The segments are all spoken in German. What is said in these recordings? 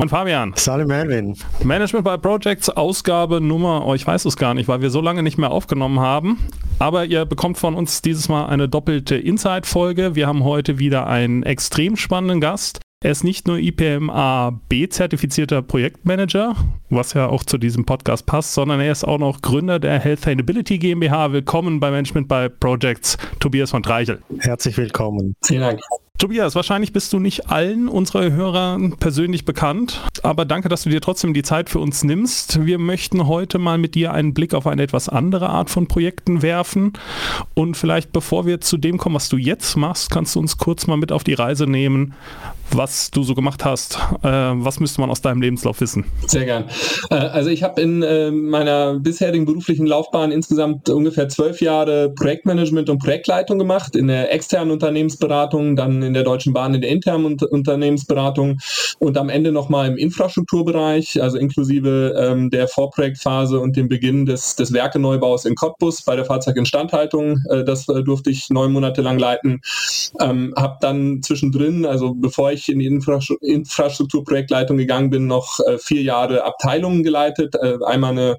Und Fabian. Salut Melvin. Management by Projects, Ausgabe Nummer, oh, ich weiß es gar nicht, weil wir so lange nicht mehr aufgenommen haben. Aber ihr bekommt von uns dieses Mal eine doppelte Inside-Folge. Wir haben heute wieder einen extrem spannenden Gast. Er ist nicht nur IPMA B-zertifizierter Projektmanager, was ja auch zu diesem Podcast passt, sondern er ist auch noch Gründer der Health Sustainability GmbH. Willkommen bei Management by Projects, Tobias von Treichel. Herzlich willkommen. Vielen Dank. Tobias, wahrscheinlich bist du nicht allen unserer Hörern persönlich bekannt, aber danke, dass du dir trotzdem die Zeit für uns nimmst. Wir möchten heute mal mit dir einen Blick auf eine etwas andere Art von Projekten werfen und vielleicht bevor wir zu dem kommen, was du jetzt machst, kannst du uns kurz mal mit auf die Reise nehmen, was du so gemacht hast. Äh, was müsste man aus deinem Lebenslauf wissen? Sehr gern. Äh, also ich habe in äh, meiner bisherigen beruflichen Laufbahn insgesamt ungefähr zwölf Jahre Projektmanagement und Projektleitung gemacht, in der externen Unternehmensberatung, dann der Deutschen Bahn in der internen Unter Unternehmensberatung und am Ende nochmal im Infrastrukturbereich, also inklusive ähm, der Vorprojektphase und dem Beginn des, des Werkeneubaus in Cottbus bei der Fahrzeuginstandhaltung. Äh, das äh, durfte ich neun Monate lang leiten. Ähm, habe dann zwischendrin, also bevor ich in die Infrastruktur Infrastrukturprojektleitung gegangen bin, noch äh, vier Jahre Abteilungen geleitet. Äh, einmal eine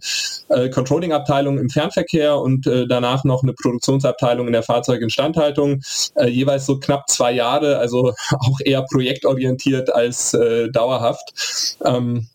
äh, Controlling-Abteilung im Fernverkehr und äh, danach noch eine Produktionsabteilung in der Fahrzeuginstandhaltung. jeweils so knapp zwei Jahre Jahre, also auch eher projektorientiert als äh, dauerhaft. Ähm,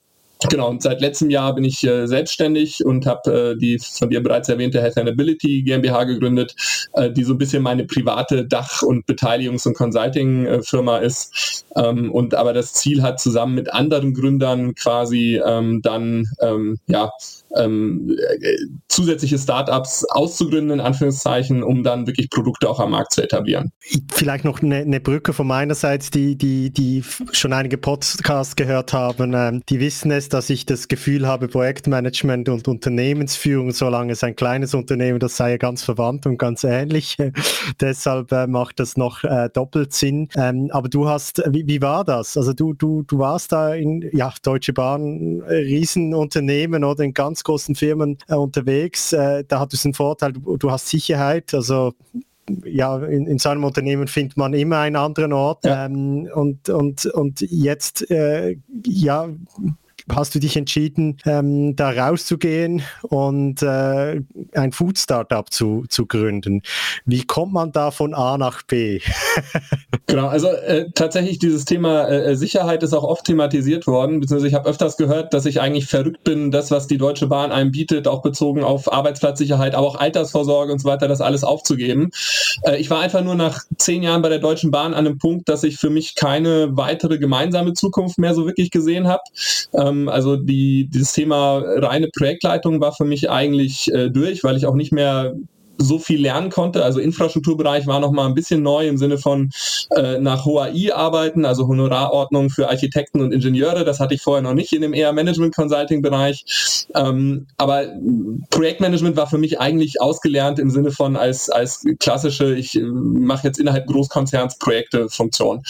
Genau, und seit letztem Jahr bin ich äh, selbstständig und habe äh, die von dir bereits erwähnte Health Ability GmbH gegründet, äh, die so ein bisschen meine private Dach- und Beteiligungs- und Consulting-Firma ist. Ähm, und aber das Ziel hat zusammen mit anderen Gründern quasi ähm, dann ähm, ja ähm, äh, zusätzliche Startups auszugründen, in Anführungszeichen, um dann wirklich Produkte auch am Markt zu etablieren. Vielleicht noch eine, eine Brücke von meiner Seite, die, die, die schon einige Podcasts gehört haben, ähm, die wissen es, dass ich das Gefühl habe, Projektmanagement und Unternehmensführung, solange es ein kleines Unternehmen, das sei ja ganz verwandt und ganz ähnlich. Deshalb äh, macht das noch äh, doppelt Sinn. Ähm, aber du hast, wie, wie war das? Also du, du, du warst da in ja, Deutsche Bahn, Riesenunternehmen oder in ganz großen Firmen äh, unterwegs. Äh, da hat es einen Vorteil, du, du hast Sicherheit, also ja, in, in seinem Unternehmen findet man immer einen anderen Ort. Ja. Ähm, und, und, und jetzt, äh, ja, hast du dich entschieden, ähm, da rauszugehen und äh, ein Food Startup zu, zu gründen. Wie kommt man da von A nach B? genau, also äh, tatsächlich dieses Thema äh, Sicherheit ist auch oft thematisiert worden, beziehungsweise ich habe öfters gehört, dass ich eigentlich verrückt bin, das, was die Deutsche Bahn einem bietet, auch bezogen auf Arbeitsplatzsicherheit, aber auch Altersvorsorge und so weiter, das alles aufzugeben. Äh, ich war einfach nur nach zehn Jahren bei der Deutschen Bahn an einem Punkt, dass ich für mich keine weitere gemeinsame Zukunft mehr so wirklich gesehen habe. Ähm, ähm, also die, dieses Thema reine Projektleitung war für mich eigentlich äh, durch, weil ich auch nicht mehr so viel lernen konnte. Also Infrastrukturbereich war noch mal ein bisschen neu im Sinne von äh, nach HOAI arbeiten, also Honorarordnung für Architekten und Ingenieure. Das hatte ich vorher noch nicht in dem eher Management Consulting Bereich. Ähm, aber Projektmanagement war für mich eigentlich ausgelernt im Sinne von als als klassische ich äh, mache jetzt innerhalb Großkonzerns Projekte Funktion.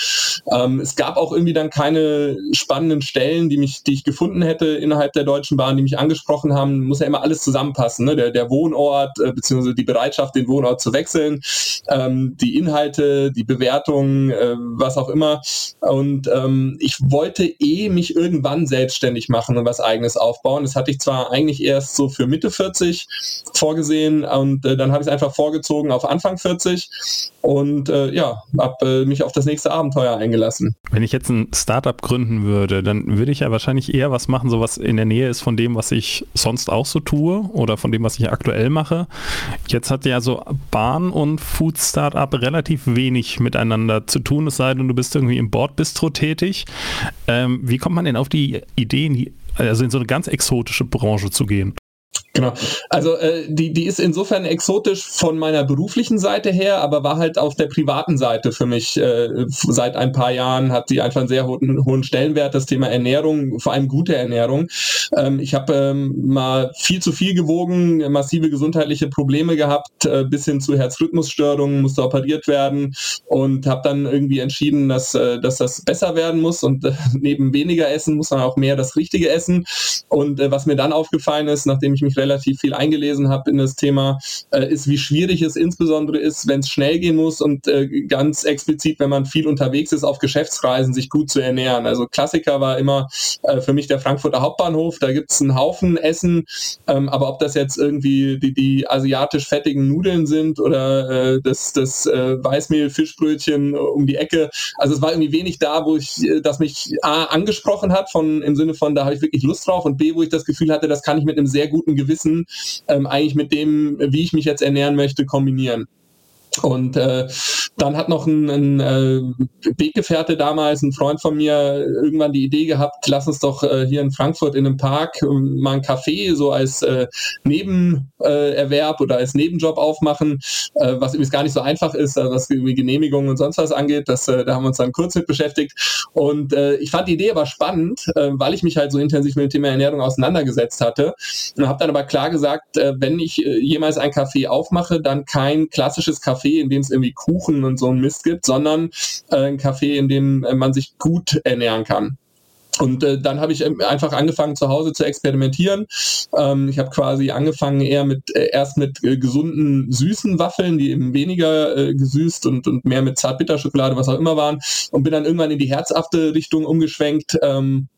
Ähm, es gab auch irgendwie dann keine spannenden Stellen, die mich die ich gefunden hätte innerhalb der Deutschen Bahn, die mich angesprochen haben. Muss ja immer alles zusammenpassen, ne? der der Wohnort äh, beziehungsweise die Bereitschaft, den Wohnort zu wechseln, ähm, die Inhalte, die Bewertung, äh, was auch immer. Und ähm, ich wollte eh mich irgendwann selbstständig machen und was eigenes aufbauen. Das hatte ich zwar eigentlich erst so für Mitte 40 vorgesehen und äh, dann habe ich es einfach vorgezogen auf Anfang 40 und äh, ja, habe äh, mich auf das nächste Abenteuer eingelassen. Wenn ich jetzt ein Startup gründen würde, dann würde ich ja wahrscheinlich eher was machen, so was in der Nähe ist von dem, was ich sonst auch so tue oder von dem, was ich aktuell mache. Jetzt Jetzt hat ja so Bahn und Food Startup relativ wenig miteinander zu tun, es sei denn, du bist irgendwie im Bordbistro tätig. Ähm, wie kommt man denn auf die Idee, also in so eine ganz exotische Branche zu gehen? Genau. Also äh, die, die ist insofern exotisch von meiner beruflichen Seite her, aber war halt auf der privaten Seite für mich äh, seit ein paar Jahren hat sie einfach einen sehr hohen, hohen Stellenwert, das Thema Ernährung, vor allem gute Ernährung. Ähm, ich habe ähm, mal viel zu viel gewogen, massive gesundheitliche Probleme gehabt, äh, bis hin zu Herzrhythmusstörungen, musste operiert werden und habe dann irgendwie entschieden, dass, äh, dass das besser werden muss und äh, neben weniger Essen muss man auch mehr das Richtige essen. Und äh, was mir dann aufgefallen ist, nachdem ich mich relativ viel eingelesen habe in das Thema, äh, ist, wie schwierig es insbesondere ist, wenn es schnell gehen muss und äh, ganz explizit, wenn man viel unterwegs ist auf Geschäftsreisen, sich gut zu ernähren. Also Klassiker war immer äh, für mich der Frankfurter Hauptbahnhof, da gibt es einen Haufen Essen, ähm, aber ob das jetzt irgendwie die, die asiatisch fettigen Nudeln sind oder äh, das, das äh, Weißmehl-Fischbrötchen um die Ecke, also es war irgendwie wenig da, wo ich, äh, das mich A, angesprochen hat, von, im Sinne von, da habe ich wirklich Lust drauf und B, wo ich das Gefühl hatte, das kann ich mit einem sehr guten Gewissen ähm, eigentlich mit dem, wie ich mich jetzt ernähren möchte, kombinieren. Und äh, dann hat noch ein, ein äh, Weggefährte damals, ein Freund von mir, irgendwann die Idee gehabt, lass uns doch äh, hier in Frankfurt in einem Park äh, mal ein Café so als äh, Nebenerwerb oder als Nebenjob aufmachen, äh, was übrigens gar nicht so einfach ist, also was irgendwie Genehmigungen und sonst was angeht. Das, äh, da haben wir uns dann kurz mit beschäftigt. Und äh, ich fand die Idee aber spannend, äh, weil ich mich halt so intensiv mit dem Thema Ernährung auseinandergesetzt hatte. Und habe dann aber klar gesagt, äh, wenn ich äh, jemals ein Café aufmache, dann kein klassisches Café Café, in dem es irgendwie Kuchen und so ein Mist gibt, sondern äh, ein Café, in dem äh, man sich gut ernähren kann. Und äh, dann habe ich ähm, einfach angefangen zu Hause zu experimentieren. Ähm, ich habe quasi angefangen eher mit äh, erst mit äh, gesunden süßen Waffeln, die eben weniger äh, gesüßt und, und mehr mit Zartbitterschokolade, was auch immer waren, und bin dann irgendwann in die herzhafte Richtung umgeschwenkt. Ähm,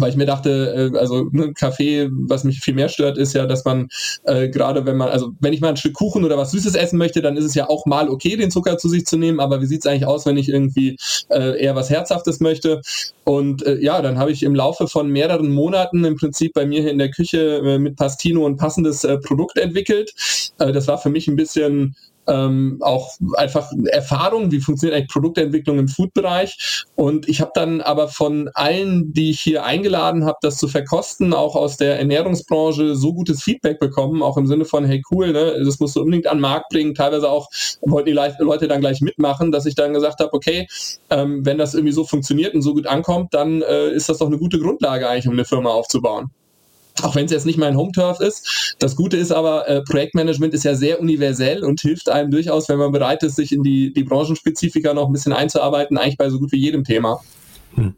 weil ich mir dachte, äh, also ne, Kaffee, was mich viel mehr stört, ist ja, dass man äh, gerade wenn man, also wenn ich mal ein Stück Kuchen oder was Süßes essen möchte, dann ist es ja auch mal okay, den Zucker zu sich zu nehmen, aber wie sieht es eigentlich aus, wenn ich irgendwie äh, eher was Herzhaftes möchte? Und äh, ja, dann habe ich im Laufe von mehreren Monaten im Prinzip bei mir hier in der Küche äh, mit Pastino ein passendes äh, Produkt entwickelt. Äh, das war für mich ein bisschen ähm, auch einfach Erfahrung, wie funktioniert eigentlich Produktentwicklung im Food-Bereich. Und ich habe dann aber von allen, die ich hier eingeladen habe, das zu verkosten, auch aus der Ernährungsbranche so gutes Feedback bekommen, auch im Sinne von, hey cool, ne, das musst du unbedingt an den Markt bringen. Teilweise auch wollten die Leute dann gleich mitmachen, dass ich dann gesagt habe, okay, ähm, wenn das irgendwie so funktioniert und so gut ankommt, dann äh, ist das doch eine gute Grundlage eigentlich, um eine Firma aufzubauen auch wenn es jetzt nicht mein Home-Turf ist. Das Gute ist aber, äh, Projektmanagement ist ja sehr universell und hilft einem durchaus, wenn man bereit ist, sich in die, die Branchenspezifika noch ein bisschen einzuarbeiten, eigentlich bei so gut wie jedem Thema. Hm.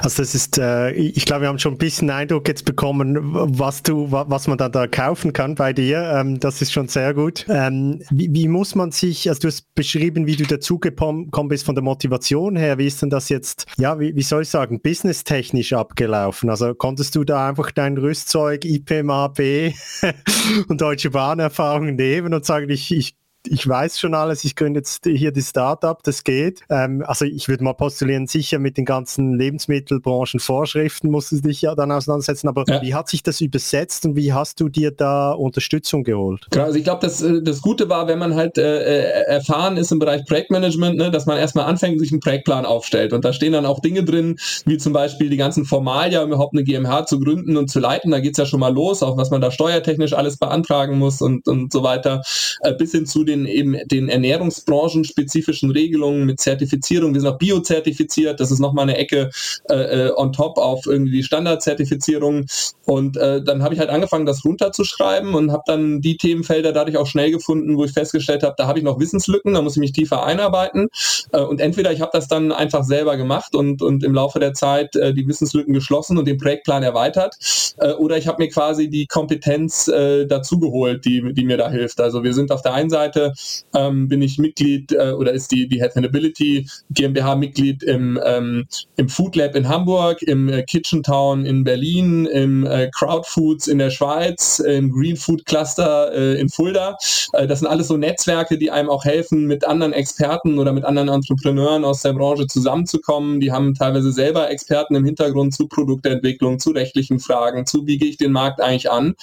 Also das ist, äh, ich glaube, wir haben schon ein bisschen Eindruck jetzt bekommen, was du, was man dann da kaufen kann bei dir. Ähm, das ist schon sehr gut. Ähm, wie, wie, muss man sich, also du hast beschrieben, wie du dazugekommen bist von der Motivation her. Wie ist denn das jetzt, ja, wie, wie soll ich sagen, businesstechnisch abgelaufen? Also konntest du da einfach dein Rüstzeug, IPMA, B und Deutsche Bahn Erfahrungen nehmen und sagen, ich, ich ich weiß schon alles, ich gründe jetzt hier die Startup, das geht. Ähm, also ich würde mal postulieren, sicher mit den ganzen Lebensmittelbranchen Vorschriften musst du dich ja dann auseinandersetzen, aber ja. wie hat sich das übersetzt und wie hast du dir da Unterstützung geholt? Genau, also ich glaube, das, äh, das Gute war, wenn man halt äh, äh, erfahren ist im Bereich Projektmanagement, ne, dass man erstmal anfängt, sich einen Projektplan aufstellt und da stehen dann auch Dinge drin, wie zum Beispiel die ganzen Formalien, um überhaupt eine GmbH zu gründen und zu leiten, da geht es ja schon mal los, auch was man da steuertechnisch alles beantragen muss und, und so weiter, äh, bis hin zu den den eben den Ernährungsbranchen spezifischen Regelungen mit Zertifizierung. Wir sind auch biozertifiziert, das ist nochmal eine Ecke äh, äh, on top auf irgendwie die Standardzertifizierung. Und äh, dann habe ich halt angefangen, das runterzuschreiben und habe dann die Themenfelder dadurch auch schnell gefunden, wo ich festgestellt habe, da habe ich noch Wissenslücken, da muss ich mich tiefer einarbeiten. Äh, und entweder ich habe das dann einfach selber gemacht und, und im Laufe der Zeit äh, die Wissenslücken geschlossen und den Projektplan erweitert, äh, oder ich habe mir quasi die Kompetenz äh, dazugeholt, die, die mir da hilft. Also wir sind auf der einen Seite ähm, bin ich Mitglied äh, oder ist die, die Headhandability GmbH Mitglied im, ähm, im Food Lab in Hamburg, im äh, Kitchen Town in Berlin, im äh, Crowd Foods in der Schweiz, im Green Food Cluster äh, in Fulda. Äh, das sind alles so Netzwerke, die einem auch helfen, mit anderen Experten oder mit anderen Entrepreneuren aus der Branche zusammenzukommen. Die haben teilweise selber Experten im Hintergrund zu Produktentwicklung, zu rechtlichen Fragen, zu wie gehe ich den Markt eigentlich an,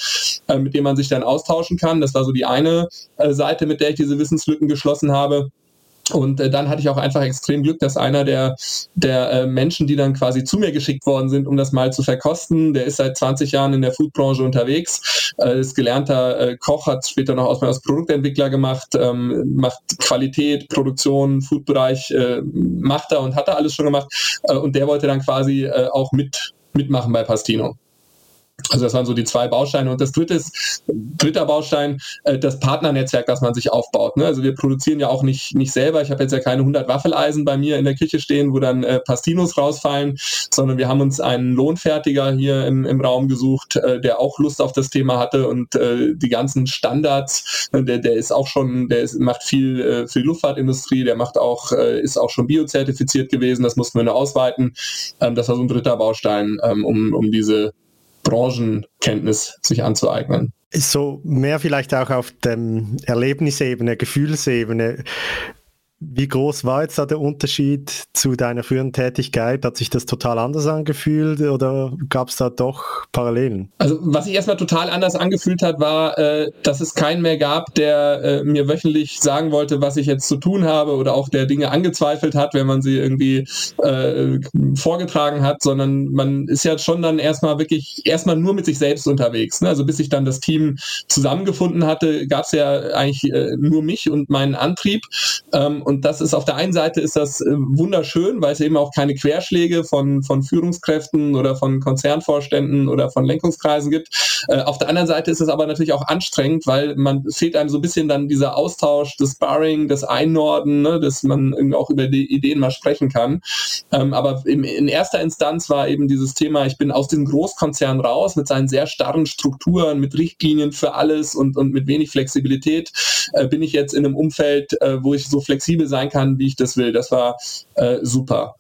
äh, mit dem man sich dann austauschen kann. Das war so die eine äh, Seite, mit der ich diese Wissenslücken geschlossen habe. Und äh, dann hatte ich auch einfach extrem Glück, dass einer der, der äh, Menschen, die dann quasi zu mir geschickt worden sind, um das mal zu verkosten, der ist seit 20 Jahren in der Foodbranche unterwegs, äh, ist gelernter äh, Koch, hat später noch aus, als Produktentwickler gemacht, ähm, macht Qualität, Produktion, Foodbereich, äh, macht er und hat er alles schon gemacht. Äh, und der wollte dann quasi äh, auch mit, mitmachen bei Pastino. Also das waren so die zwei Bausteine. Und das dritte ist, dritter Baustein, äh, das Partnernetzwerk, das man sich aufbaut. Ne? Also wir produzieren ja auch nicht, nicht selber. Ich habe jetzt ja keine 100 Waffeleisen bei mir in der Küche stehen, wo dann äh, Pastinos rausfallen, sondern wir haben uns einen Lohnfertiger hier im, im Raum gesucht, äh, der auch Lust auf das Thema hatte und die ganzen Standards, äh, der, der ist auch schon, der ist, macht viel für die Luftfahrtindustrie, der macht auch, ist auch schon biozertifiziert gewesen, das mussten wir nur ausweiten. Ähm, das war so ein dritter Baustein, ähm, um, um diese Branchenkenntnis sich anzueignen. So mehr vielleicht auch auf der Erlebnisebene, Gefühlsebene. Wie groß war jetzt da der Unterschied zu deiner früheren Tätigkeit? Hat sich das total anders angefühlt oder gab es da doch Parallelen? Also was sich erstmal total anders angefühlt hat, war, äh, dass es keinen mehr gab, der äh, mir wöchentlich sagen wollte, was ich jetzt zu tun habe oder auch der Dinge angezweifelt hat, wenn man sie irgendwie äh, vorgetragen hat, sondern man ist ja schon dann erstmal wirklich erstmal nur mit sich selbst unterwegs. Ne? Also bis ich dann das Team zusammengefunden hatte, gab es ja eigentlich äh, nur mich und meinen Antrieb. Ähm, und das ist auf der einen Seite ist das äh, wunderschön, weil es eben auch keine Querschläge von, von Führungskräften oder von Konzernvorständen oder von Lenkungskreisen gibt. Äh, auf der anderen Seite ist es aber natürlich auch anstrengend, weil man fehlt einem so ein bisschen dann dieser Austausch, das Sparring, das Einnorden, ne, dass man auch über die Ideen mal sprechen kann. Ähm, aber im, in erster Instanz war eben dieses Thema, ich bin aus diesem Großkonzern raus mit seinen sehr starren Strukturen, mit Richtlinien für alles und, und mit wenig Flexibilität, äh, bin ich jetzt in einem Umfeld, äh, wo ich so flexibel flexibel sein kann, wie ich das will. Das war äh, super.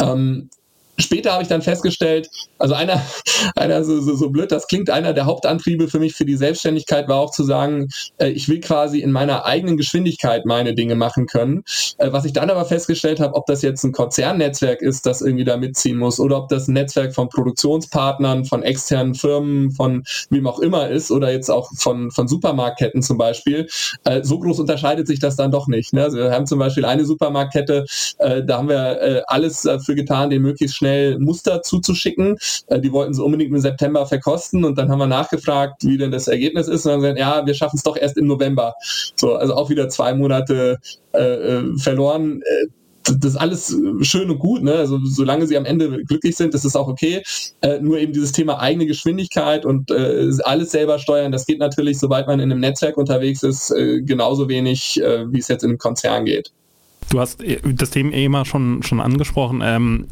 Ähm, später habe ich dann festgestellt, also einer, einer so, so, so blöd, das klingt, einer der Hauptantriebe für mich für die Selbstständigkeit war auch zu sagen, äh, ich will quasi in meiner eigenen Geschwindigkeit meine Dinge machen können. Äh, was ich dann aber festgestellt habe, ob das jetzt ein Konzernnetzwerk ist, das irgendwie da mitziehen muss, oder ob das ein Netzwerk von Produktionspartnern, von externen Firmen, von wem auch immer ist, oder jetzt auch von, von Supermarktketten zum Beispiel, äh, so groß unterscheidet sich das dann doch nicht. Ne? Also wir haben zum Beispiel eine Supermarktkette, äh, da haben wir äh, alles dafür getan, den möglichst schnell Muster zuzuschicken. Äh, die wollten sie unbedingt im September verkosten und dann haben wir nachgefragt, wie denn das Ergebnis ist und dann gesagt, ja, wir schaffen es doch erst im November. So, also auch wieder zwei Monate äh, äh verloren. Äh, das ist alles schön und gut, ne? Also solange sie am Ende glücklich sind, ist es auch okay. Äh, nur eben dieses Thema eigene Geschwindigkeit und äh, alles selber steuern, das geht natürlich, sobald man in einem Netzwerk unterwegs ist, äh, genauso wenig, äh, wie es jetzt in einem Konzern geht. Du hast äh, das Thema eh immer schon, schon angesprochen. Ähm,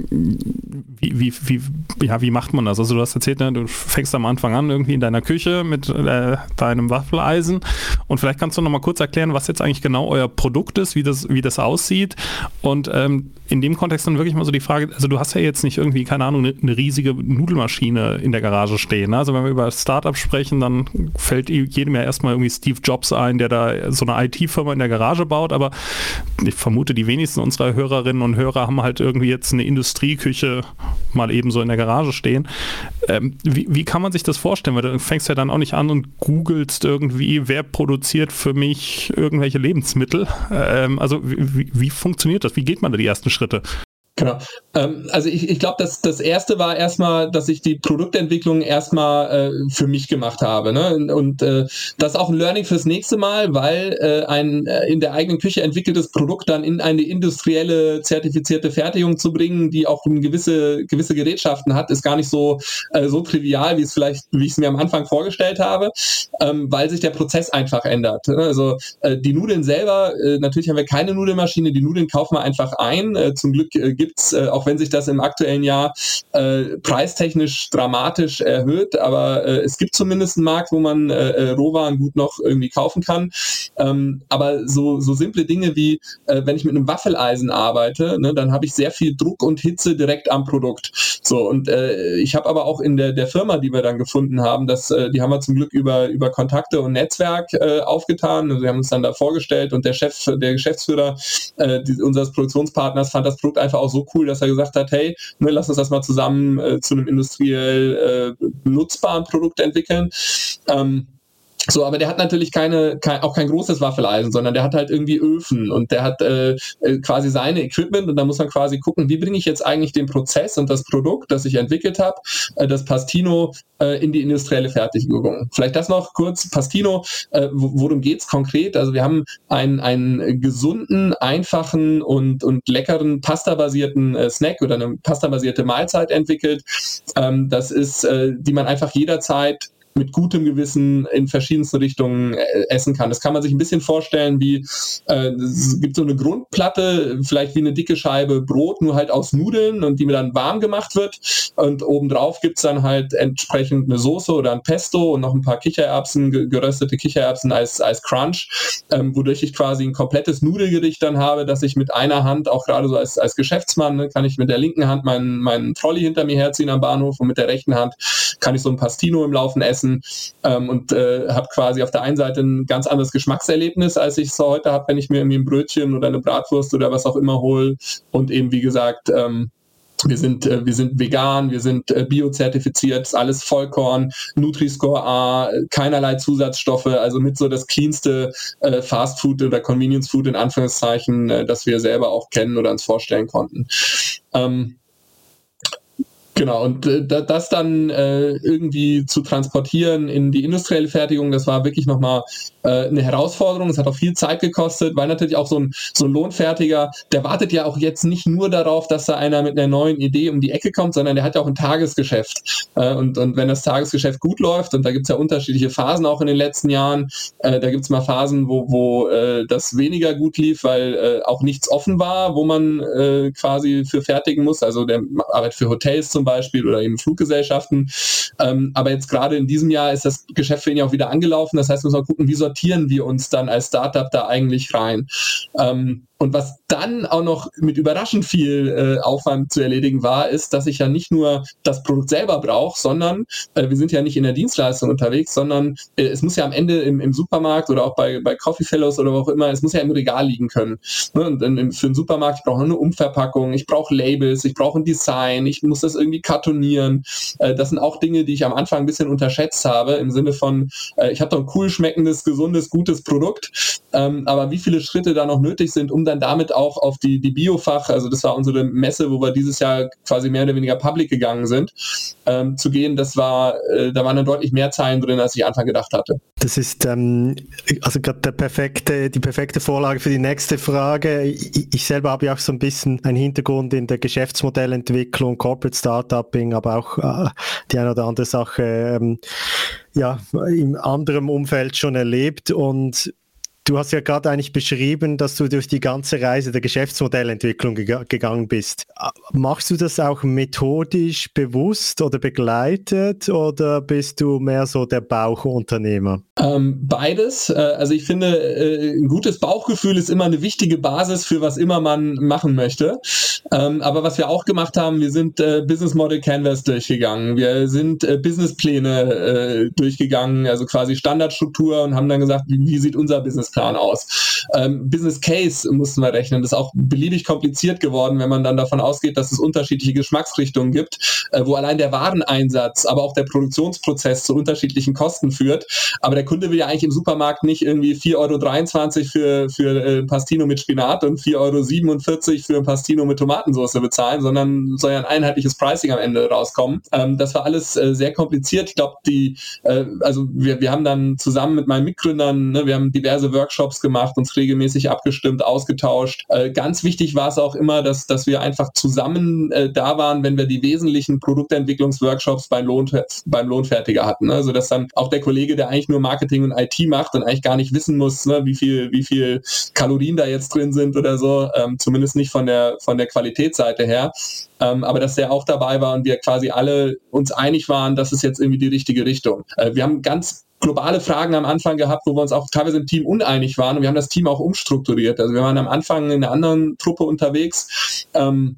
wie, wie, wie, ja, wie macht man das? Also du hast erzählt, ne, du fängst am Anfang an irgendwie in deiner Küche mit äh, deinem Waffeleisen und vielleicht kannst du noch mal kurz erklären, was jetzt eigentlich genau euer Produkt ist, wie das, wie das aussieht und ähm, in dem Kontext dann wirklich mal so die Frage, also du hast ja jetzt nicht irgendwie, keine Ahnung, eine, eine riesige Nudelmaschine in der Garage stehen. Ne? Also wenn wir über Startups sprechen, dann fällt jedem ja erstmal irgendwie Steve Jobs ein, der da so eine IT-Firma in der Garage baut, aber ich vermute, die wenigsten unserer Hörerinnen und Hörer haben halt irgendwie jetzt eine Industrieküche mal eben so in der Garage stehen. Ähm, wie, wie kann man sich das vorstellen? Weil du fängst ja dann auch nicht an und googelst irgendwie, wer produziert für mich irgendwelche Lebensmittel. Ähm, also wie, wie funktioniert das? Wie geht man da die ersten Schritte? Genau. Ähm, also ich, ich glaube, das, das erste war erstmal, dass ich die Produktentwicklung erstmal äh, für mich gemacht habe. Ne? Und äh, das ist auch ein Learning fürs nächste Mal, weil äh, ein äh, in der eigenen Küche entwickeltes Produkt dann in eine industrielle zertifizierte Fertigung zu bringen, die auch gewisse, gewisse Gerätschaften hat, ist gar nicht so, äh, so trivial, wie es vielleicht, wie ich es mir am Anfang vorgestellt habe, ähm, weil sich der Prozess einfach ändert. Ne? Also äh, die Nudeln selber, natürlich haben wir keine Nudelmaschine, die Nudeln kaufen wir einfach ein. Zum Glück äh, gibt's, äh, auch wenn sich das im aktuellen Jahr äh, preistechnisch dramatisch erhöht, aber äh, es gibt zumindest einen Markt, wo man äh, äh, Rohwaren gut noch irgendwie kaufen kann. Ähm, aber so, so simple Dinge wie, äh, wenn ich mit einem Waffeleisen arbeite, ne, dann habe ich sehr viel Druck und Hitze direkt am Produkt. So, und äh, ich habe aber auch in der, der Firma, die wir dann gefunden haben, das, äh, die haben wir zum Glück über, über Kontakte und Netzwerk äh, aufgetan. Also wir haben uns dann da vorgestellt und der Chef, der Geschäftsführer äh, die, unseres Produktionspartners fand das Produkt einfach auch so cool, dass er gesagt hat, hey, ne, lass uns das mal zusammen äh, zu einem industriell äh, nutzbaren Produkt entwickeln. Ähm, so, aber der hat natürlich keine, kein, auch kein großes Waffeleisen, sondern der hat halt irgendwie Öfen und der hat äh, äh, quasi seine Equipment und da muss man quasi gucken, wie bringe ich jetzt eigentlich den Prozess und das Produkt, das ich entwickelt habe, äh, das Pastino äh, in die industrielle Fertigung. Vielleicht das noch kurz, Pastino, äh, worum geht's konkret? Also wir haben einen, einen gesunden, einfachen und, und leckeren Pasta-basierten äh, Snack oder eine Pasta-basierte Mahlzeit entwickelt, Ähm, das ist, äh, die man einfach jederzeit mit gutem Gewissen in verschiedensten Richtungen äh, essen kann. Das kann man sich ein bisschen vorstellen wie, äh, es gibt so eine Grundplatte, vielleicht wie eine dicke Scheibe Brot, nur halt aus Nudeln und die mir dann warm gemacht wird. Und obendrauf gibt's dann halt entsprechend eine Soße oder ein Pesto und noch ein paar Kichererbsen, geröstete Kichererbsen als, als Crunch, ähm, wodurch ich quasi ein komplettes Nudelgericht dann habe, dass ich mit einer Hand, auch gerade so als, als Geschäftsmann, ne, kann ich mit der linken Hand meinen, meinen Trolley hinter mir herziehen am Bahnhof und mit der rechten Hand kann ich so ein Pastino im Laufen essen essen ähm, und äh, habe quasi auf der einen Seite ein ganz anderes Geschmackserlebnis, als ich es heute habe, wenn ich mir irgendwie ein Brötchen oder eine Bratwurst oder was auch immer hole und eben wie gesagt ähm, wir sind, äh, wir sind vegan, wir sind äh, biozertifiziert, alles Vollkorn, Nutri-Score A, keinerlei Zusatzstoffe, also mit so das cleanste äh, Fast Food oder Convenience Food in Anführungszeichen, das wir selber auch kennen oder uns vorstellen konnten. Ähm, Genau, und äh, das dann äh, irgendwie zu transportieren in die industrielle Fertigung, das war wirklich nochmal äh, eine Herausforderung. Es hat auch viel Zeit gekostet, weil natürlich auch so ein, so ein Lohnfertiger, der wartet ja auch jetzt nicht nur darauf, dass da einer mit einer neuen Idee um die Ecke kommt, sondern der hat ja auch ein Tagesgeschäft. Äh, und, und wenn das Tagesgeschäft gut läuft, und da gibt's ja unterschiedliche Phasen auch in den letzten Jahren, äh, da gibt's mal Phasen, wo, wo äh, das weniger gut lief, weil äh, auch nichts offen war, wo man äh, quasi für fertigen muss. Also der Arbeit für Hotels zum zum Beispiel oder eben Fluggesellschaften. Ähm, aber jetzt gerade in diesem Jahr ist das Geschäft für ihn ja auch wieder angelaufen. Das heißt, wir müssen mal gucken, wie sortieren wir uns dann als Startup da eigentlich rein. Ähm, und was dann auch noch mit überraschend viel äh, Aufwand zu erledigen war, ist, dass ich ja nicht nur das Produkt selber brauche, sondern äh, wir sind ja nicht in der Dienstleistung unterwegs, sondern äh, es muss ja am Ende im, im, Supermarkt oder auch bei, bei Coffee Fellows oder wo auch immer, es muss ja im Regal liegen können. Ne? Und in, für einen Supermarkt, ich brauche eine Umverpackung, ich brauche Labels, ich brauche ein Design, ich muss das irgendwie kartonieren. Äh, das sind auch Dinge, die ich am Anfang ein bisschen unterschätzt habe, im Sinne von, äh, ich habe doch ein cool schmeckendes, gesundes, gutes Produkt, ähm, aber wie viele Schritte da noch nötig sind, um dann damit auch auf die, die Biofach, also das war unsere Messe, wo wir dieses Jahr quasi mehr oder weniger public gegangen sind, ähm, zu gehen, das war, äh, da waren dann deutlich mehr Zeilen drin, als ich Anfang gedacht hatte. Das ist ähm, also gerade der perfekte, die perfekte Vorlage für die nächste Frage. Ich, ich selber habe ja auch so ein bisschen einen Hintergrund in der Geschäftsmodellentwicklung, Corporate Startupping, aber auch äh, die eine oder andere Sache ähm, ja, im anderen Umfeld schon erlebt und Du hast ja gerade eigentlich beschrieben, dass du durch die ganze Reise der Geschäftsmodellentwicklung ge gegangen bist. Machst du das auch methodisch bewusst oder begleitet oder bist du mehr so der Bauchunternehmer? Ähm, beides. Äh, also ich finde, äh, ein gutes Bauchgefühl ist immer eine wichtige Basis für was immer man machen möchte. Ähm, aber was wir auch gemacht haben, wir sind äh, Business Model Canvas durchgegangen. Wir sind Businesspläne durchgegangen, also quasi Standardstruktur und haben dann gesagt, wie sieht unser Business Businessplan aus. Ähm, Business Case mussten wir rechnen. Das ist auch beliebig kompliziert geworden, wenn man dann davon ausgeht, dass es unterschiedliche Geschmacksrichtungen gibt, äh, wo allein der Wareneinsatz, aber auch der Produktionsprozess zu unterschiedlichen Kosten führt. Aber der Kunde will ja eigentlich im Supermarkt nicht irgendwie 4,23 Euro für, für äh, Pastino mit Spinat und 4,47 Euro für Pastino mit Tomatensauce bezahlen, sondern soll ja ein einheitliches Pricing am Ende rauskommen. Ähm, das war alles äh, sehr kompliziert. Ich glaube, die, äh, also wir, wir haben dann zusammen mit meinen Mitgründern, ne, wir haben diverse Workshops gemacht, uns regelmäßig abgestimmt, ausgetauscht. Äh, ganz wichtig war es auch immer, dass, dass wir einfach zusammen äh, da waren, wenn wir die wesentlichen Produktentwicklungsworkshops beim, Lohn, beim Lohnfertiger hatten. Ne? Also dass dann auch der Kollege, der eigentlich nur Marketing und IT macht und eigentlich gar nicht wissen muss, ne, wie viel, wie viel Kalorien da jetzt drin sind oder so, ähm, zumindest nicht von der, von der Qualitätsseite her. Ähm, aber dass der auch dabei war und wir quasi alle uns einig waren, das ist jetzt irgendwie die richtige Richtung. Äh, wir haben ganz globale Fragen am Anfang gehabt, wo wir uns auch teilweise im Team uneinig waren und wir haben das Team auch umstrukturiert. Also wir waren am Anfang in einer anderen Truppe unterwegs. Ähm,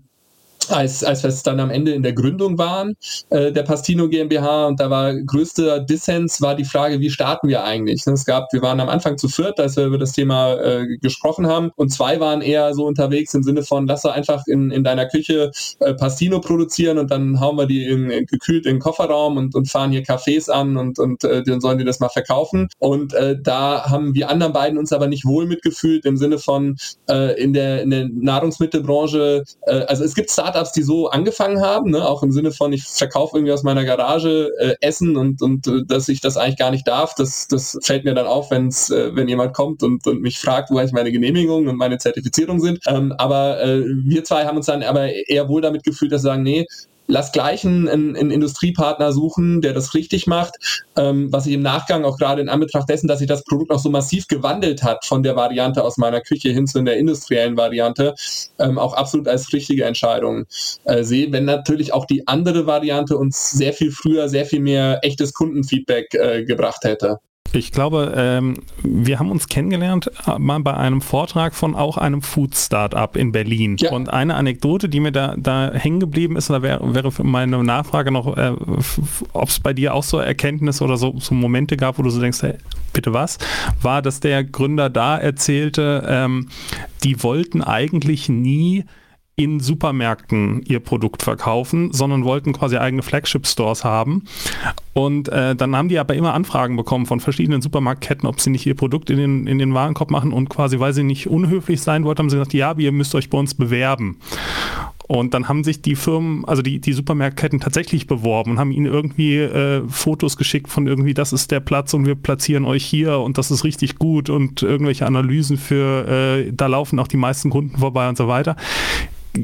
als, als wir es dann am Ende in der Gründung waren, äh, der Pastino GmbH, und da war größter Dissens, war die Frage, wie starten wir eigentlich? Es gab, wir waren am Anfang zu viert, als wir über das Thema äh, gesprochen haben, und zwei waren eher so unterwegs im Sinne von, lass doch einfach in, in deiner Küche äh, Pastino produzieren und dann hauen wir die in, in, gekühlt in den Kofferraum und, und fahren hier Cafés an und, und äh, dann sollen die das mal verkaufen. Und äh, da haben wir anderen beiden uns aber nicht wohl mitgefühlt im Sinne von äh, in, der, in der Nahrungsmittelbranche, äh, also es gibt Startups, Startups, die so angefangen haben, ne? auch im Sinne von, ich verkaufe irgendwie aus meiner Garage äh, Essen und, und äh, dass ich das eigentlich gar nicht darf, das, das fällt mir dann auf, wenn's, äh, wenn jemand kommt und, und mich fragt, wo eigentlich meine Genehmigung und meine Zertifizierung sind. Ähm, aber äh, wir zwei haben uns dann aber eher wohl damit gefühlt, dass wir sagen, nee, lass gleich einen, einen, Industriepartner suchen, der das richtig macht, ähm, was ich im Nachgang auch gerade in Anbetracht dessen, dass sich das Produkt noch so massiv gewandelt hat von der Variante aus meiner Küche hin zu der industriellen Variante, ähm, auch absolut als richtige Entscheidung äh, sehe, wenn natürlich auch die andere Variante uns sehr viel früher, sehr viel mehr echtes Kundenfeedback äh, gebracht hätte. Ich glaube, ähm, wir haben uns kennengelernt äh, mal bei einem Vortrag von auch einem Food-Startup in Berlin. Ja. Und eine Anekdote, die mir da, da hängen geblieben ist, da wäre, wäre meine Nachfrage noch, äh, ob es bei dir auch so Erkenntnisse oder so, so Momente gab, wo du so denkst, hey, bitte was, war, dass der Gründer da erzählte, ähm, die wollten eigentlich nie in Supermärkten ihr Produkt verkaufen, sondern wollten quasi eigene Flagship-Stores haben. Und äh, dann haben die aber immer Anfragen bekommen von verschiedenen Supermarktketten, ob sie nicht ihr Produkt in den, in den Warenkorb machen und quasi, weil sie nicht unhöflich sein wollten, haben sie gesagt, ja, ihr müsst euch bei uns bewerben. Und dann haben sich die Firmen, also die, die Supermarktketten tatsächlich beworben und haben ihnen irgendwie äh, Fotos geschickt von irgendwie, das ist der Platz und wir platzieren euch hier und das ist richtig gut und irgendwelche Analysen für, äh, da laufen auch die meisten Kunden vorbei und so weiter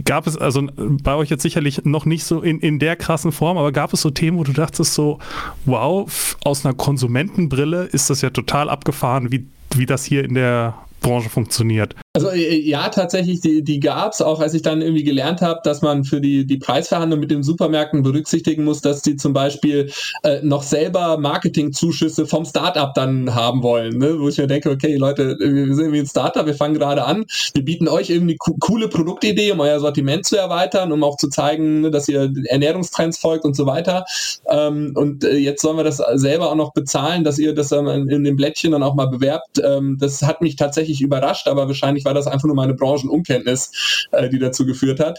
gab es, also bei euch jetzt sicherlich noch nicht so in, in der krassen Form, aber gab es so Themen, wo du dachtest so, wow, aus einer Konsumentenbrille ist das ja total abgefahren, wie, wie das hier in der Branche funktioniert. Also äh, ja, tatsächlich, die, die gab es, auch als ich dann irgendwie gelernt habe, dass man für die, die Preisverhandlung mit den Supermärkten berücksichtigen muss, dass die zum Beispiel äh, noch selber Marketingzuschüsse vom Startup dann haben wollen. Ne? Wo ich mir denke, okay, Leute, wir sind irgendwie ein Startup, wir fangen gerade an, wir bieten euch irgendwie co coole Produktidee, um euer Sortiment zu erweitern, um auch zu zeigen, ne, dass ihr Ernährungstrends folgt und so weiter. Ähm, und äh, jetzt sollen wir das selber auch noch bezahlen, dass ihr das ähm, in, in dem Blättchen dann auch mal bewerbt. Ähm, das hat mich tatsächlich überrascht, aber wahrscheinlich wahrscheinlich war das einfach nur meine Branchenunkenntnis, äh, die dazu geführt hat.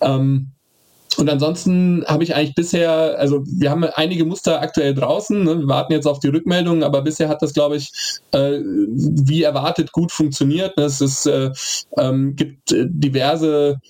Ähm, und ansonsten habe ich eigentlich bisher, also wir haben einige Muster aktuell draußen, ne? wir warten jetzt auf die Rückmeldungen, aber bisher hat das, glaube ich, äh, wie erwartet gut funktioniert. Es ist, äh, ähm, gibt äh, diverse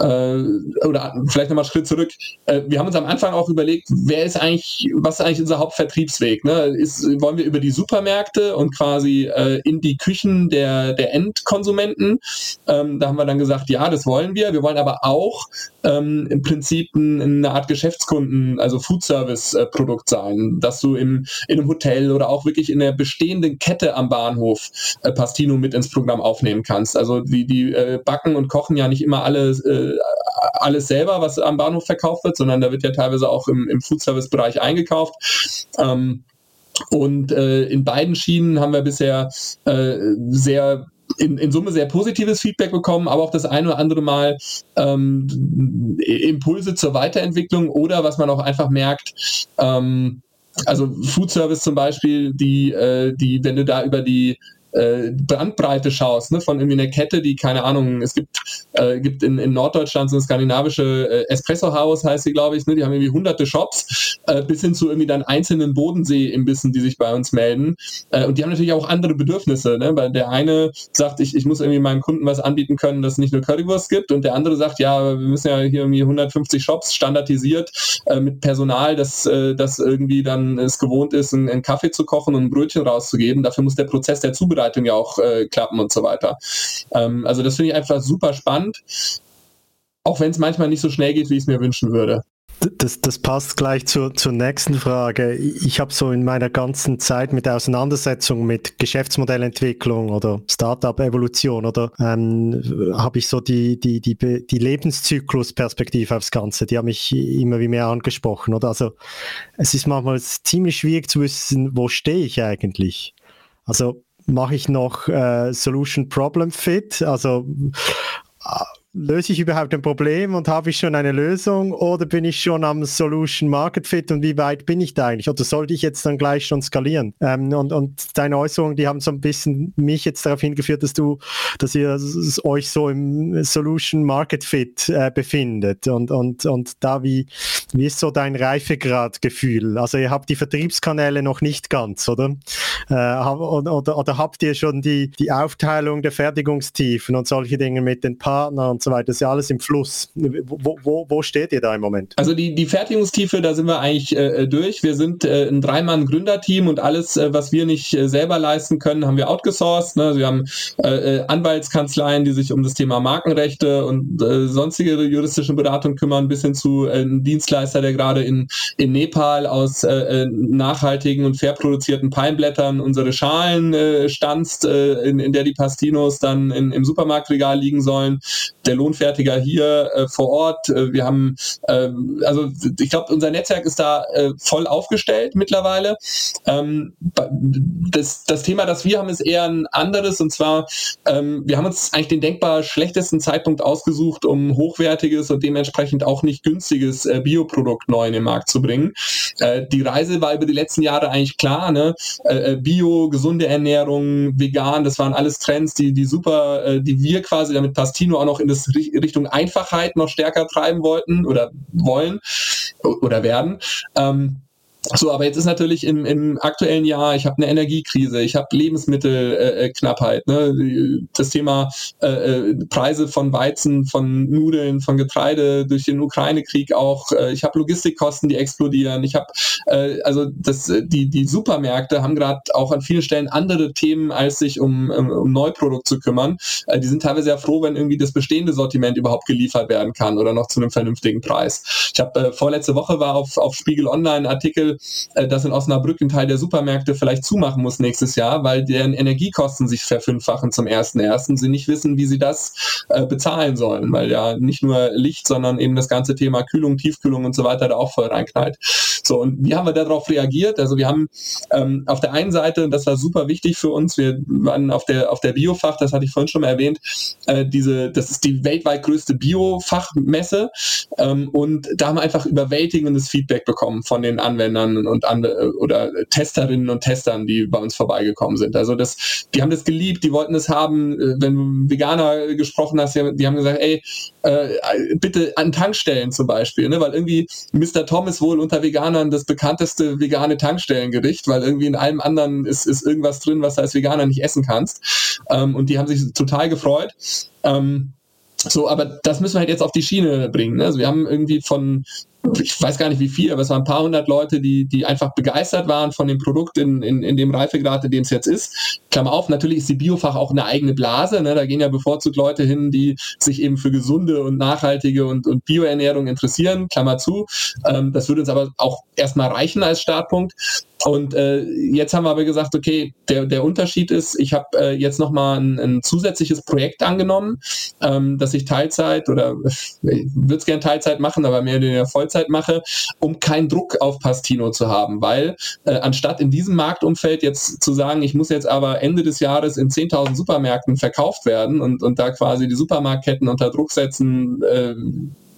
oder vielleicht nochmal einen Schritt zurück. Äh, wir haben uns am Anfang auch überlegt, wer ist eigentlich, was ist eigentlich unser Hauptvertriebsweg? Ne? Ist, wollen wir über die Supermärkte und quasi äh, in die Küchen der, der Endkonsumenten? Ähm, da haben wir dann gesagt, ja, das wollen wir. Wir wollen aber auch ähm, im Prinzip ein, eine Art Geschäftskunden, also Food-Service-Produkt sein, dass du im, in einem Hotel oder auch wirklich in der bestehenden Kette am Bahnhof äh, Pastino mit ins Programm aufnehmen kannst. Also die, die äh, backen und kochen ja nicht immer alle äh, alles selber, was am Bahnhof verkauft wird, sondern da wird ja teilweise auch im, im Food-Service-Bereich eingekauft. Ähm, und äh, in beiden Schienen haben wir bisher äh, sehr in, in Summe sehr positives Feedback bekommen, aber auch das eine oder andere Mal ähm, Impulse zur Weiterentwicklung oder was man auch einfach merkt, ähm, also Food Service zum Beispiel, die, äh, die, wenn du da über die äh, Bandbreite schaust, ne, von irgendwie einer Kette, die, keine Ahnung, es gibt, äh, gibt in, in Norddeutschland so ein skandinavische äh, Espresso House, heißt sie, glaube ich, ne, die haben irgendwie hunderte Shops, äh, bis hin zu irgendwie dann einzelnen Bodensee-Imbissen, die sich bei uns melden. Äh, und die haben natürlich auch andere Bedürfnisse, ne, weil der eine sagt, ich, ich muss irgendwie meinem Kunden was anbieten können, das nicht nur Currywurst gibt, und der andere sagt, ja, wir müssen ja hier irgendwie 150 Shops standardisiert äh, mit Personal, das, äh, das irgendwie dann es gewohnt ist, einen, einen Kaffee zu kochen und ein Brötchen rauszugeben. Dafür muss der Prozess der Zubereitung Vorbereitung ja auch äh, klappen und so weiter. Ähm, also das finde ich einfach super spannend, auch wenn es manchmal nicht so schnell geht, wie ich es mir wünschen würde. Das, das passt gleich zur, zur nächsten Frage. Ich habe so in meiner ganzen Zeit mit der Auseinandersetzung mit Geschäftsmodellentwicklung oder Startup-Evolution oder ähm, habe ich so die, die, die, die Lebenszyklusperspektive aufs Ganze, die haben mich immer wie mehr angesprochen. Oder? Also es ist manchmal ziemlich schwierig zu wissen, wo stehe ich eigentlich. Also mache ich noch äh, Solution Problem Fit, also äh, löse ich überhaupt ein Problem und habe ich schon eine Lösung oder bin ich schon am Solution Market Fit und wie weit bin ich da eigentlich? Oder sollte ich jetzt dann gleich schon skalieren? Ähm, und, und deine Äußerungen, die haben so ein bisschen mich jetzt darauf hingeführt, dass du, dass ihr euch so im Solution Market Fit äh, befindet. Und, und, und da wie, Wie ist so dein Reifegradgefühl? Also ihr habt die Vertriebskanäle noch nicht ganz, oder? Äh, oder, oder, habt ihr schon die, die Aufteilung der Fertigungstiefen und solche Dinge mit den Partnern und so weiter? Das ist ja alles im Fluss. Wo, wo, wo steht ihr da im Moment? Also die, die Fertigungstiefe, da sind wir eigentlich äh, durch. Wir sind äh, ein Dreimann-Gründerteam und alles, äh, was wir nicht äh, selber leisten können, haben wir outgesourced. Ne? Wir haben äh, äh, Anwaltskanzleien, die sich um das Thema Markenrechte und sonstige juristische Beratung kümmern, bis hin zu einem Dienstleister, der gerade in, in Nepal aus nachhaltigen und fair produzierten Palmblättern unsere Schalen stanzt, in, in der die Pastinos dann in, im Supermarktregal liegen sollen. Der Lohnfertiger hier vor Ort. wir haben, ähm, also ich glaube, unser Netzwerk ist da voll aufgestellt mittlerweile. Ähm, das, das Thema, das wir haben, ist eher ein anderes und zwar, ähm, wir haben uns eigentlich den denkbar schlechtesten Zeitpunkt ausgesucht, um hochwertiges und dementsprechend auch nicht günstiges äh, Bioprodukt neu in den Markt zu bringen. Äh, die Reise war über die letzten Jahre eigentlich klar, ne? Äh, äh Bio, gesunde Ernährung, vegan, das waren alles Trends, die, die super, äh, die wir quasi damit Pastino auch noch in das Richtung Einfachheit noch stärker treiben wollten oder wollen oder werden. Ähm, so, aber jetzt ist natürlich im, im aktuellen Jahr, ich habe eine Energiekrise, ich habe Lebensmittelknappheit, äh, äh ne? das Thema äh, äh, Preise von Weizen, von Nudeln, von Getreide durch den Ukraine-Krieg auch, äh, ich habe Logistikkosten, die explodieren, ich habe äh, also das, die die Supermärkte haben gerade auch an vielen Stellen andere Themen, als sich um, um, um Neuprodukt zu kümmern. Äh, die sind teilweise sehr froh, wenn irgendwie das bestehende Sortiment überhaupt geliefert werden kann oder noch zu einem vernünftigen Preis. Ich habe äh, vorletzte Woche war auf auf Spiegel Online ein Artikel äh, dass in Osnabrück ein Teil der Supermärkte vielleicht zumachen muss nächstes Jahr, weil deren Energiekosten sich verfünffachen zum ersten ersten. Sie nicht wissen, wie sie das äh, bezahlen sollen, weil ja nicht nur Licht, sondern eben das ganze Thema Kühlung, Tiefkühlung und so weiter da auch voll reinknallt. So, und wie haben wir darauf reagiert? Also wir haben ähm, auf der einen Seite, das war super wichtig für uns, wir waren auf der, auf der Biofach, das hatte ich vorhin schon mal erwähnt, äh, diese, das ist die weltweit größte Biofachmesse ähm, und da haben wir einfach überwältigendes Feedback bekommen von den Anwendern und an, oder Testerinnen und Testern, die bei uns vorbeigekommen sind. Also das, die haben das geliebt, die wollten es haben, äh, wenn du Veganer gesprochen hast, die haben gesagt, ey, äh, bitte an Tankstellen zum Beispiel, ne? weil irgendwie Mr. Tom ist wohl unter Veganern das bekannteste vegane Tankstellengericht, weil irgendwie in allem anderen ist, ist irgendwas drin, was du als Veganer nicht essen kannst. Ähm, und die haben sich total gefreut. Ähm, so, aber das müssen wir halt jetzt auf die Schiene bringen. Ne? Also wir haben irgendwie von ich weiß gar nicht wie viel, aber es waren ein paar hundert Leute, die, die einfach begeistert waren von dem Produkt in, in, in dem Reifegrad, in dem es jetzt ist. Klammer auf, natürlich ist die Biofach auch eine eigene Blase. Ne? Da gehen ja bevorzugt Leute hin, die sich eben für gesunde und nachhaltige und, und Bioernährung interessieren. Klammer zu. Ähm, das würde uns aber auch erstmal reichen als Startpunkt. Und äh, jetzt haben wir aber gesagt, okay, der, der Unterschied ist, ich habe äh, jetzt nochmal ein, ein zusätzliches Projekt angenommen, ähm, dass ich Teilzeit oder äh, würde es gerne Teilzeit machen, aber mehr in der Vollzeit mache, um keinen Druck auf Pastino zu haben. Weil äh, anstatt in diesem Marktumfeld jetzt zu sagen, ich muss jetzt aber Ende des Jahres in 10.000 Supermärkten verkauft werden und, und da quasi die Supermarktketten unter Druck setzen, äh,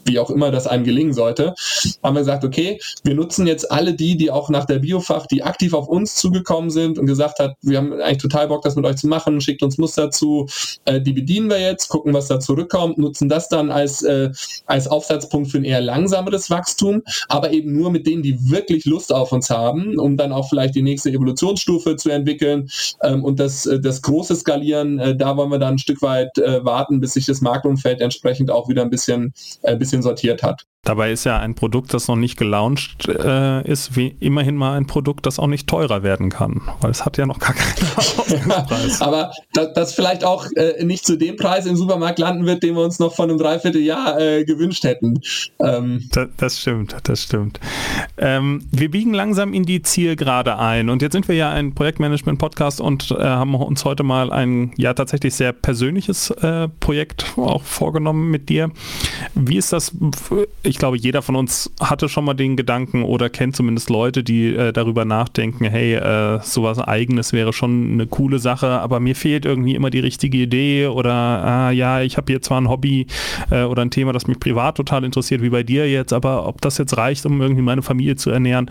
wie auch immer das einem gelingen sollte, haben wir gesagt, okay, wir nutzen jetzt alle die, die auch nach der Biofach, die aktiv auf uns zugekommen sind und gesagt hat, wir haben eigentlich total Bock, das mit euch zu machen, schickt uns Muster zu, äh, die bedienen wir jetzt, gucken, was da zurückkommt, nutzen das dann als, äh, als Aufsatzpunkt für ein eher langsameres Wachstum, aber eben nur mit denen, die wirklich Lust auf uns haben, um dann auch vielleicht die nächste Evolutionsstufe zu entwickeln ähm, und das, äh, das große Skalieren, äh, da wollen wir dann ein Stück weit äh, warten, bis sich das Marktumfeld entsprechend auch wieder ein bisschen, äh, bisschen bisschen sortiert hat. Dabei ist ja ein Produkt, das noch nicht gelauncht äh, ist, wie immerhin mal ein Produkt, das auch nicht teurer werden kann, weil es hat ja noch gar keinen Preis. Aber das, das vielleicht auch äh, nicht zu dem Preis im Supermarkt landen wird, den wir uns noch von einem Dreivierteljahr äh, gewünscht hätten. Ähm. Das, das, stimmt, das stimmt. Ähm, wir biegen langsam in die Zielgerade ein und jetzt sind wir ja ein Projektmanagement-Podcast und äh, haben uns heute mal ein ja tatsächlich sehr persönliches äh, Projekt auch vorgenommen mit dir. Wie ist das? Ich glaube, jeder von uns hatte schon mal den Gedanken oder kennt zumindest Leute, die äh, darüber nachdenken, hey, äh, sowas eigenes wäre schon eine coole Sache, aber mir fehlt irgendwie immer die richtige Idee oder ah, ja, ich habe hier zwar ein Hobby äh, oder ein Thema, das mich privat total interessiert, wie bei dir jetzt, aber ob das jetzt reicht, um irgendwie meine Familie zu ernähren,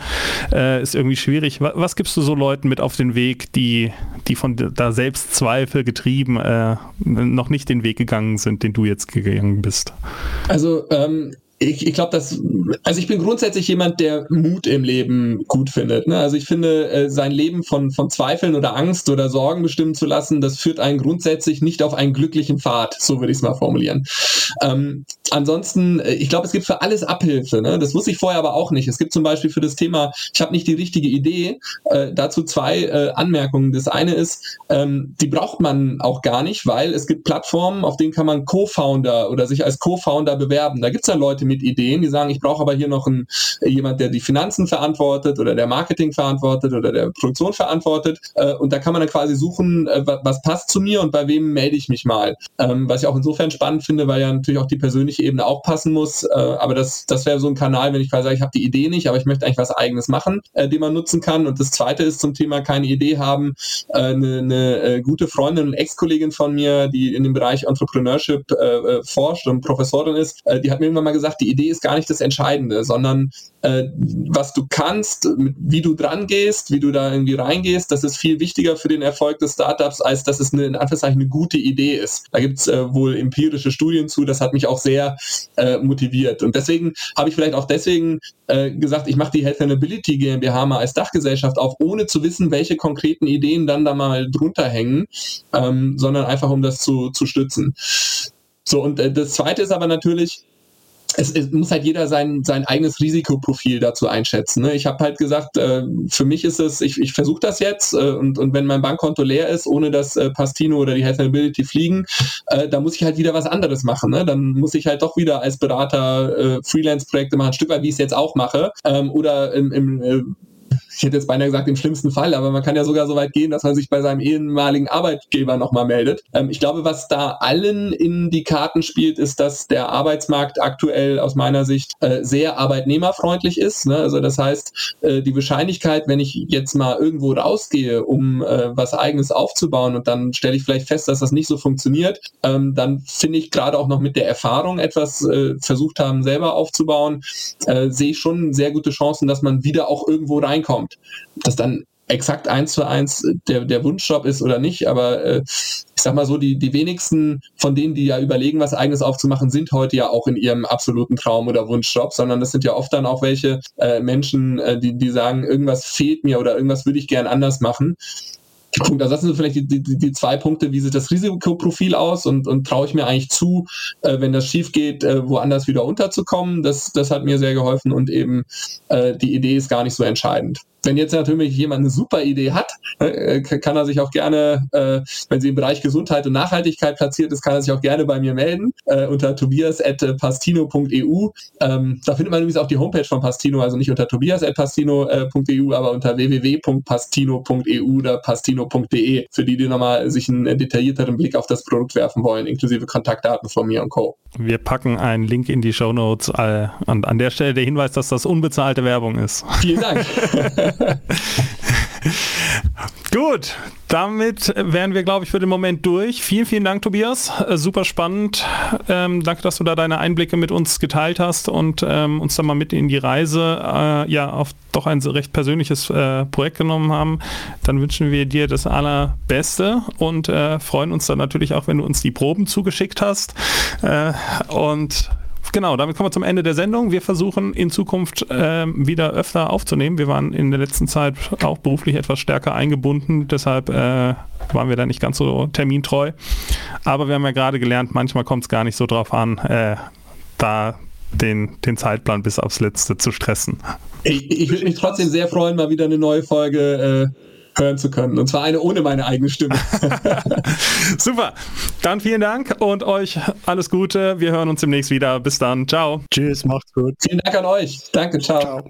äh, ist irgendwie schwierig. Was, was, gibst du so Leuten mit auf den Weg, die, die von da Selbstzweifel getrieben äh, noch nicht den Weg gegangen sind, den du jetzt gegangen bist? Also ähm, ich, ich glaube, dass, also ich bin grundsätzlich jemand, der Mut im Leben gut findet. Ne? Also ich finde, äh, sein Leben von, von Zweifeln oder Angst oder Sorgen bestimmen zu lassen, das führt einen grundsätzlich nicht auf einen glücklichen Pfad, so würde ich es mal formulieren. Ähm, ansonsten, äh, ich glaube, es gibt für alles Abhilfe. Ne? Das wusste ich vorher aber auch nicht. Es gibt zum Beispiel für das Thema, ich habe nicht die richtige Idee, äh, dazu zwei äh, Anmerkungen. Das eine ist, ähm, die braucht man auch gar nicht, weil es gibt Plattformen, auf denen kann man Co-Founder oder sich als Co-Founder bewerben. Da gibt es dann Leute mit Ideen, die sagen, ich brauche aber hier noch einen, jemand, der die Finanzen verantwortet oder der Marketing verantwortet oder der Produktion verantwortet. Äh, und da kann man dann quasi suchen, äh, was passt zu mir und bei wem melde ich mich mal. Ähm, was ich auch insofern spannend finde, weil ja natürlich auch die persönliche Ebene auch passen muss. Äh, aber das, das wäre so ein Kanal, wenn ich quasi sage, ich habe die Idee nicht, aber ich möchte eigentlich was eigenes machen, äh, den man nutzen kann. Und das zweite ist zum Thema keine Idee haben. Äh, eine, eine äh, gute Freundin und Ex-Kollegin von mir, die in dem Bereich Entrepreneurship äh, forscht und Professorin ist, die hat mir irgendwann mal gesagt, die Idee ist gar nicht das Entscheidende, sondern äh, was du kannst, wie du dran gehst, wie du da irgendwie reingehst, das ist viel wichtiger für den Erfolg des Startups, als dass es eine, in Anführungszeichen eine gute Idee ist. Da gibt es äh, wohl empirische Studien zu, das hat mich auch sehr äh, motiviert. Und deswegen habe ich vielleicht auch deswegen äh, gesagt, ich mache die Health and Ability GmbH mal als Dachgesellschaft auf, ohne zu wissen, welche konkreten Ideen dann da mal drunter hängen, ähm, sondern einfach um das zu, zu stützen. So, und äh, das zweite ist aber natürlich, es, es, muss halt jeder sein, sein eigenes Risikoprofil dazu einschätzen. Ne? Ich habe halt gesagt, äh, für mich ist es, ich, ich versuche das jetzt äh, und, und wenn mein Bankkonto leer ist, ohne dass äh, Pastino oder die Health Ability fliegen, äh, da muss ich halt wieder was anderes machen. Ne? Dann muss ich halt doch wieder als Berater äh, Freelance-Projekte machen, ein Stück weit, wie ich es jetzt auch mache. Ähm, oder im, im äh, ich hätte jetzt beinahe gesagt, im schlimmsten Fall, aber man kann ja sogar so weit gehen, dass man sich bei seinem ehemaligen Arbeitgeber nochmal meldet. Ähm, ich glaube, was da allen in die Karten spielt, ist, dass der Arbeitsmarkt aktuell aus meiner Sicht äh, sehr arbeitnehmerfreundlich ist. Ne? Also das heißt, äh, die Wahrscheinlichkeit, wenn ich jetzt mal irgendwo rausgehe, um äh, was eigenes aufzubauen und dann stelle ich vielleicht fest, dass das nicht so funktioniert, ähm, dann finde ich gerade auch noch mit der Erfahrung etwas äh, versucht haben, selber aufzubauen, äh, sehe ich schon sehr gute Chancen, dass man wieder auch irgendwo reinkommt kommt. Das dann exakt eins zu eins der, der Wunschjob ist oder nicht, aber äh, ich sag mal so, die, die wenigsten von denen, die ja überlegen, was eigenes aufzumachen, sind heute ja auch in ihrem absoluten Traum oder Wunschjob, sondern das sind ja oft dann auch welche äh, Menschen, äh, die, die sagen, irgendwas fehlt mir oder irgendwas würde ich gern anders machen. Punkt. Also das sind vielleicht die, die, die zwei Punkte, wie sieht das Risikoprofil aus und, und traue ich mir eigentlich zu, äh, wenn das schief geht, äh, woanders wieder unterzukommen. Das, das hat mir sehr geholfen und eben äh, die Idee ist gar nicht so entscheidend wenn jetzt natürlich jemand eine super Idee hat, äh, kann er sich auch gerne, äh, wenn sie im Bereich Gesundheit und Nachhaltigkeit platziert ist, kann er sich auch gerne bei mir melden äh, unter tobias.pastino.eu. Ähm, da findet man übrigens auch die Homepage von Pastino, also nicht unter tobias.pastino.eu, aber unter www.pastino.eu oder pastino.de, für die, die nochmal sich einen detaillierteren Blick auf das Produkt werfen wollen, inklusive Kontaktdaten von mir und Co. Wir packen einen Link in die Show Notes äh, und an der Stelle der Hinweis, dass das unbezahlte Werbung ist. Vielen Dank. Gut, damit wären wir, glaube ich, für den Moment durch. Vielen, vielen Dank, Tobias. Äh, super spannend. Ähm, danke, dass du da deine Einblicke mit uns geteilt hast und ähm, uns da mal mit in die Reise äh, ja auf doch ein recht persönliches äh, Projekt genommen haben. Dann wünschen wir dir das Allerbeste und äh, freuen uns dann natürlich auch, wenn du uns die Proben zugeschickt hast. Äh, und Genau, damit kommen wir zum Ende der Sendung. Wir versuchen in Zukunft äh, wieder öfter aufzunehmen. Wir waren in der letzten Zeit auch beruflich etwas stärker eingebunden, deshalb äh, waren wir da nicht ganz so termintreu. Aber wir haben ja gerade gelernt, manchmal kommt es gar nicht so drauf an, äh, da den, den Zeitplan bis aufs Letzte zu stressen. Ich, ich würde mich trotzdem sehr freuen, mal wieder eine neue Folge äh, hören zu können. Und zwar eine ohne meine eigene Stimme. Super. Dann vielen Dank und euch alles Gute. Wir hören uns demnächst wieder. Bis dann. Ciao. Tschüss, macht's gut. Vielen Dank an euch. Danke, ciao. ciao.